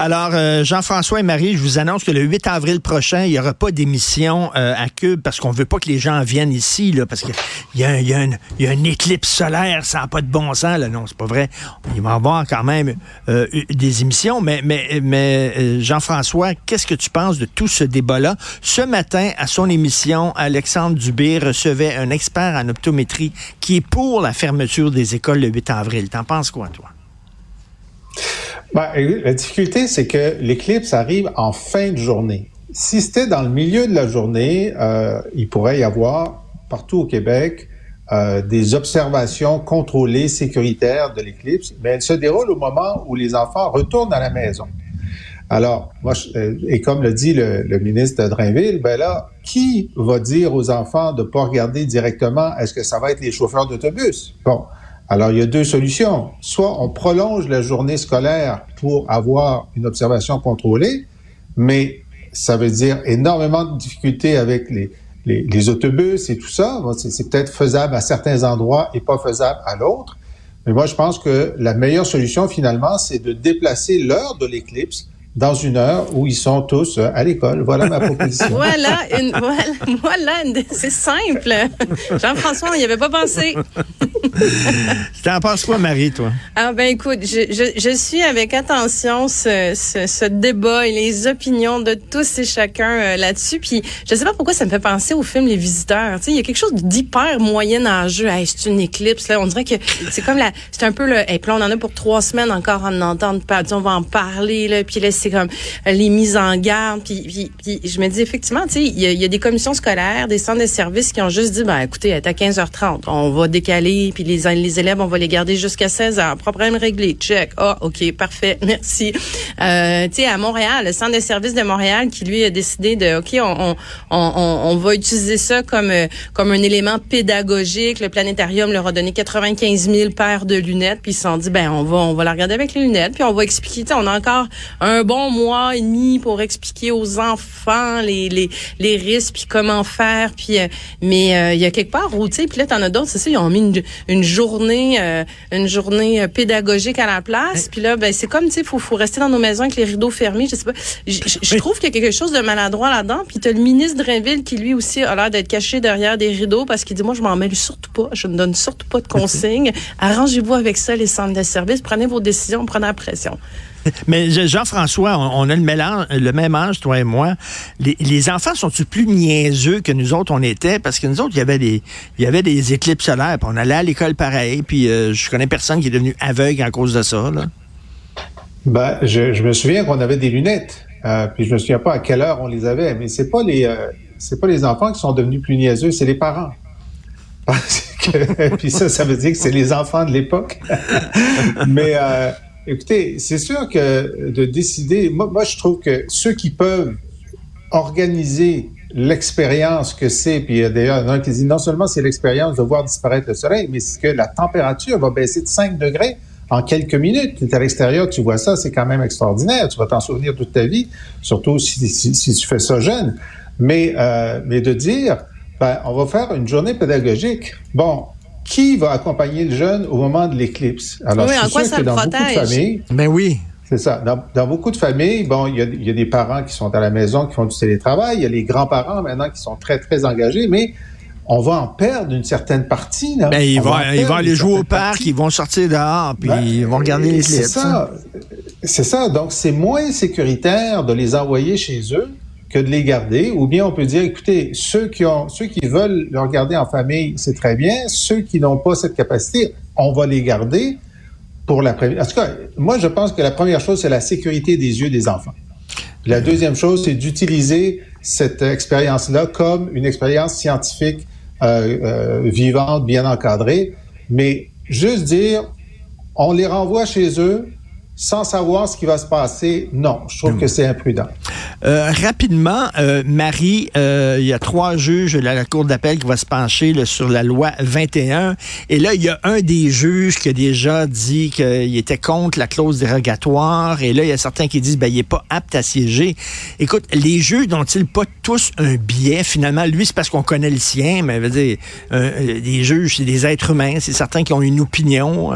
Alors, euh, Jean-François et Marie, je vous annonce que le 8 avril prochain, il n'y aura pas d'émission euh, à Cube parce qu'on veut pas que les gens viennent ici, là, parce qu'il y, a, y, a une éclipse solaire, ça n'a pas de bon sens. Là. Non, c'est pas vrai. Il va y avoir quand même euh, des émissions. Mais, mais, mais Jean-François, qu'est-ce que tu penses de tout ce débat-là? Ce matin, à son émission, Alexandre Dubé recevait un expert en optométrie qui est pour la fermeture des écoles le 8 avril. T'en penses quoi, toi? Ben, la difficulté, c'est que l'éclipse arrive en fin de journée. Si c'était dans le milieu de la journée, euh, il pourrait y avoir partout au Québec euh, des observations contrôlées, sécuritaires de l'éclipse, mais elle se déroule au moment où les enfants retournent à la maison. Alors, moi, euh, et comme le dit le, le, ministre de Drainville, ben là, qui va dire aux enfants de pas regarder directement? Est-ce que ça va être les chauffeurs d'autobus? Bon, alors, il y a deux solutions. Soit on prolonge la journée scolaire pour avoir une observation contrôlée, mais ça veut dire énormément de difficultés avec les, les, autobus et tout ça. C'est peut-être faisable à certains endroits et pas faisable à l'autre. Mais moi, je pense que la meilleure solution, finalement, c'est de déplacer l'heure de l'éclipse dans une heure où ils sont tous euh, à l'école. Voilà ma proposition. voilà, une, voilà, voilà c'est simple. Jean-François, on n'y avait pas pensé. T'en penses quoi, Marie, toi? Ah ben écoute, je, je, je suis avec attention ce, ce, ce, débat et les opinions de tous et chacun euh, là-dessus. Puis je sais pas pourquoi ça me fait penser au film Les Visiteurs. Il y a quelque chose d'hyper moyenâgeux. Hey, c'est une éclipse. Là. On dirait que c'est comme la... C'est un peu le... Hey, puis là, on en a pour trois semaines encore en entendre parler. On va en parler. Là, puis là, c'est comme euh, les mises en garde. Puis, puis, je me dis effectivement, tu sais, il y, a des commissions scolaires, des centres de services qui ont juste dit, ben écoutez, à 15h30, on va décaler, puis les, les élèves, on va les garder jusqu'à 16 h Problème réglé. Check. Ah, OK, parfait. Merci. Euh, tu sais, à Montréal, le centre de services de Montréal qui, lui, a décidé de, OK, on, on, on, on va utiliser ça comme, euh, comme un élément pédagogique. Le planétarium leur a donné 95 000 paires de lunettes, puis ils se sont dit, ben on va, on va la regarder avec les lunettes, puis on va expliquer. On a encore un bon mois et demi pour expliquer aux enfants les, les, les risques, puis comment faire. Puis, euh, mais euh, il y a quelque part où, tu sais, puis là, t'en as d'autres, c'est ça, ils ont mis une, une journée, euh, une journée pédagogique à la place. Puis là, ben c'est comme, tu sais, faut, faut rester dans nos maisons avec les rideaux fermés. Je sais pas. Je trouve qu'il y a quelque chose de maladroit là-dedans. Puis t'as le ministre Drainville qui lui aussi a l'air d'être caché derrière des rideaux parce qu'il dit moi je m'en mêle surtout pas, je ne donne surtout pas de consignes. Arrangez-vous avec ça les centres de service, prenez vos décisions, prenez la pression. Mais Jean-François, on a le, mélange, le même âge, toi et moi. Les, enfants sont-ils plus niaiseux que nous autres on était? Parce que nous autres, il y avait des, éclipses solaires, puis on allait à l'école pareil, puis euh, je connais personne qui est devenu aveugle à cause de ça. Ben, je, me souviens qu'on avait des lunettes, euh, puis je me souviens pas à quelle heure on les avait, mais c'est pas les, euh, c'est pas les enfants qui sont devenus plus niaiseux, c'est les parents. Puis ça, ça veut dire que c'est les enfants de l'époque. mais Écoutez, c'est sûr que de décider, moi, je trouve que ceux qui peuvent organiser l'expérience que c'est, puis il y a qui disent non seulement c'est l'expérience de voir disparaître le soleil, mais c'est que la température va baisser de 5 degrés en quelques minutes. Tu es à l'extérieur, tu vois ça, c'est quand même extraordinaire. Tu vas t'en souvenir toute ta vie, surtout si, si, si tu fais ça jeune. Mais, euh, mais de dire, ben, on va faire une journée pédagogique. Bon, qui va accompagner le jeune au moment de l'éclipse? Alors, oui, en quoi ça que dans protège? beaucoup de familles, ben oui. C'est ça. Dans, dans, beaucoup de familles, bon, il y, a, il y, a, des parents qui sont à la maison, qui font du télétravail. Il y a les grands-parents maintenant qui sont très, très engagés, mais on va en perdre une certaine partie. Là. Ben, ils, vont, ils vont aller jouer au parc, ils vont sortir dehors, puis ben, ils vont regarder les C'est ça. C'est ça. Donc, c'est moins sécuritaire de les envoyer chez eux que de les garder, ou bien on peut dire, écoutez, ceux qui ont, ceux qui veulent le regarder en famille, c'est très bien. Ceux qui n'ont pas cette capacité, on va les garder pour la. En tout cas, moi, je pense que la première chose, c'est la sécurité des yeux des enfants. La deuxième chose, c'est d'utiliser cette expérience-là comme une expérience scientifique euh, euh, vivante, bien encadrée. Mais juste dire, on les renvoie chez eux, sans savoir ce qui va se passer, non, je trouve que c'est imprudent. Euh, rapidement, euh, Marie, euh, il y a trois juges de la Cour d'appel qui va se pencher sur la loi 21. Et là, il y a un des juges qui a déjà dit qu'il était contre la clause dérogatoire. Et là, il y a certains qui disent ben, il n'est pas apte à siéger. Écoute, les juges n'ont-ils pas tous un biais? Finalement, lui, c'est parce qu'on connaît le sien, mais veut dire, les juges, c'est des êtres humains. C'est certains qui ont une opinion.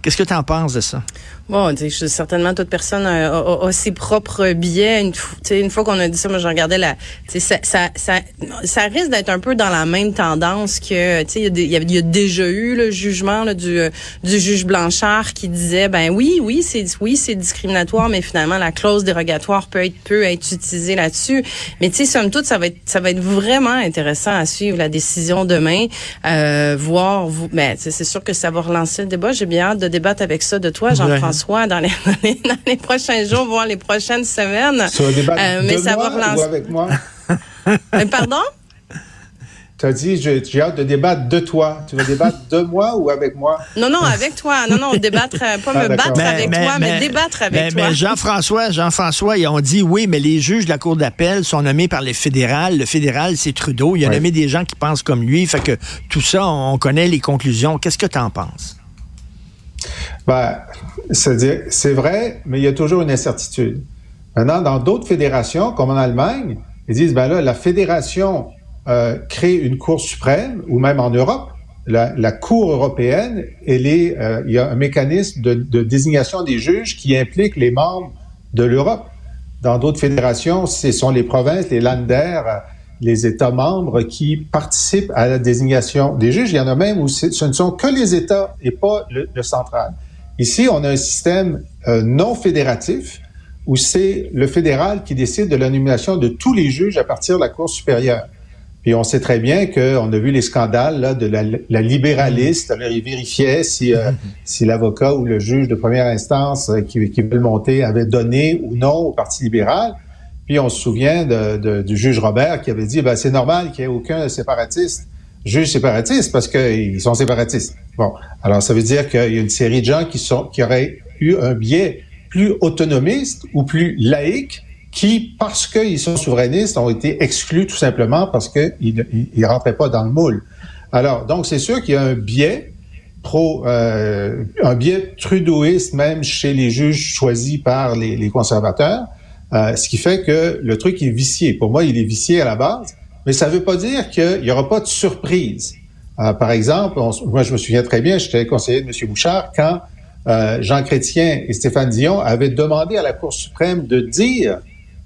Qu'est-ce que tu en penses de ça? Bon, je, certainement toute personne a, ses propres biais. Une, une fois qu'on a dit ça, moi je regardais la, ça, ça, ça, ça risque d'être un peu dans la même tendance que, tu sais, il y, a déjà eu le jugement là, du, du juge Blanchard qui disait, ben oui, oui, c'est oui, c'est discriminatoire, mais finalement la clause dérogatoire peut être peut être utilisée là-dessus. Mais tu sais, somme toute, ça va être ça va être vraiment intéressant à suivre la décision demain, euh, voir, vous, ben c'est sûr que ça va relancer le débat. J'ai bien hâte de débattre avec ça de toi, Jean-François dans les, dans les, prochains jours, voire les prochaines semaines. Ça euh, mais ça va relancer. avec moi? Euh, pardon? Tu as dit, j'ai hâte de débattre de toi. Tu veux débattre de moi ou avec moi? Non, non, avec toi. Non, non, débattre, euh, pas ah, me battre avec toi, mais, débattre avec toi. Mais Jean-François, Jean-François, ils ont dit oui, mais les juges de la Cour d'appel sont nommés par les fédérales. Le fédéral, c'est Trudeau. Il a nommé des gens qui pensent comme lui. Fait que tout ça, on connaît les conclusions. Qu'est-ce que tu en penses? Ben, c'est vrai, mais il y a toujours une incertitude. Maintenant, dans d'autres fédérations, comme en Allemagne, ils disent, ben là, la fédération euh, crée une Cour suprême, ou même en Europe, la, Cour européenne, euh, il y a un mécanisme de, désignation des juges qui implique les membres de l'Europe. Dans d'autres fédérations, ce sont les provinces, les Länder, les États membres qui participent à la désignation des juges. Il y en a même où ce ne sont que les États et pas le central. Ici, on a un système euh, non fédératif où c'est le fédéral qui décide de la nomination de tous les juges à partir de la Cour supérieure. Puis on sait très bien qu'on a vu les scandales là, de la, la libéraliste. Alors, ils vérifiaient si, euh, si l'avocat ou le juge de première instance euh, qui, qui veut le monter avait donné ou non au Parti libéral. Puis on se souvient de, de, du juge Robert qui avait dit ben, c'est normal qu'il n'y ait aucun séparatiste juge séparatiste parce qu'ils sont séparatistes. Bon, alors ça veut dire qu'il y a une série de gens qui sont qui auraient eu un biais plus autonomiste ou plus laïque qui, parce qu'ils sont souverainistes, ont été exclus tout simplement parce qu'ils ne rentraient pas dans le moule. Alors, donc c'est sûr qu'il y a un biais pro, euh, un biais trudeauiste même chez les juges choisis par les, les conservateurs, euh, ce qui fait que le truc est vicié. Pour moi, il est vicié à la base, mais ça ne veut pas dire qu'il n'y aura pas de surprise. Euh, par exemple, moi je me souviens très bien, j'étais conseiller de M. Bouchard quand euh, Jean Chrétien et Stéphane Dion avaient demandé à la Cour suprême de dire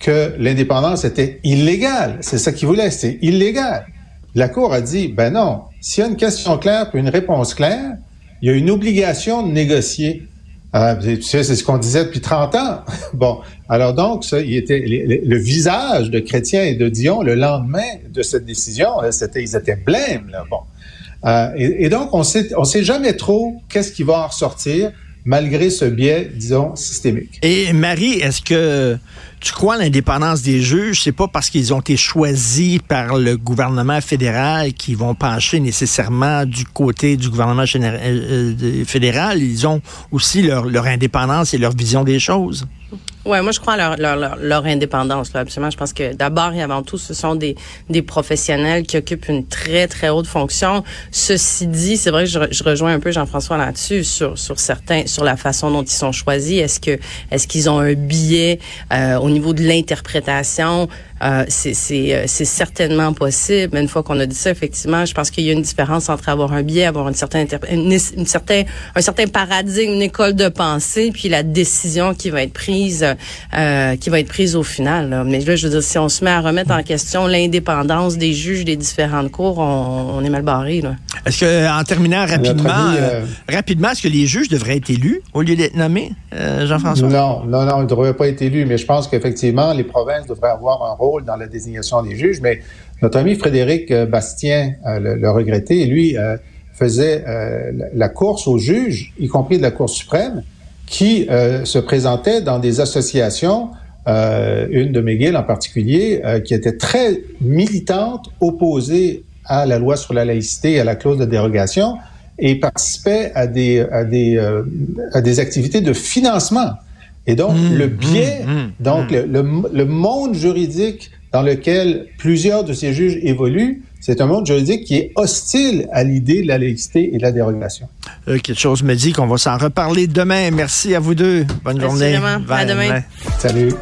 que l'indépendance était illégale. C'est ça qu'ils voulaient, c'était illégal. La Cour a dit, ben non, s'il y a une question claire puis une réponse claire, il y a une obligation de négocier. Euh, tu sais, c'est ce qu'on disait depuis 30 ans. bon, alors donc, ça, il était le, visage de Chrétien et de Dion le lendemain de cette décision, c'était, ils étaient blêmes. Là. Bon, euh, et, et, donc on sait, on sait jamais trop qu'est-ce qui va en ressortir malgré ce biais, disons, systémique. Et Marie, est-ce que tu crois l'indépendance des juges? C'est pas parce qu'ils ont été choisis par le gouvernement fédéral qu'ils vont pencher nécessairement du côté du gouvernement euh, euh, fédéral. Ils ont aussi leur indépendance et leur vision des choses. Ouais, moi je crois à leur, leur, leur, indépendance là, absolument. Je pense que d'abord et avant tout, ce sont des, des professionnels qui occupent une très très haute fonction. Ceci dit, c'est vrai que je, je, rejoins un peu Jean-François là-dessus sur sur certains sur la façon dont ils sont choisis. Est-ce que est-ce qu'ils ont un biais euh, au niveau de l'interprétation? Euh, c'est euh, c'est certainement possible. Mais une fois qu'on a dit ça, effectivement, je pense qu'il y a une différence entre avoir un biais, avoir une certaine une, une certain un certain paradigme, une école de pensée, puis la décision qui va être prise euh, qui va être prise au final. Mais là, je veux dire, si on se met à remettre en question l'indépendance des juges des différentes cours, on, on est mal barré. Est-ce que, en terminant rapidement, euh, rapidement, est-ce que les juges devraient être élus au lieu d'être nommés, euh, Jean-François? Non, non, non, ils ne devraient pas être élus, mais je pense qu'effectivement, les provinces devraient avoir un rôle dans la désignation des juges. Mais notre ami Frédéric Bastien, le, le, regretté, lui, faisait la course aux juges, y compris de la Cour suprême, qui euh, se présentaient dans des associations, euh, une de McGill en particulier, euh, qui était très militante, opposée à la loi sur la laïcité et à la clause de dérogation. et euh, à des activités de financement. Et donc, Mmh, le biais, mmh, mmh, donc le, le, le monde juridique dans lequel plusieurs de ces juges évoluent, c'est un monde juridique qui est hostile à l'idée de la laïcité et de la dérogation. Euh, quelque chose me dit qu'on va s'en reparler demain. Merci à vous deux. Bonne journée. Assurément. À demain. Salut.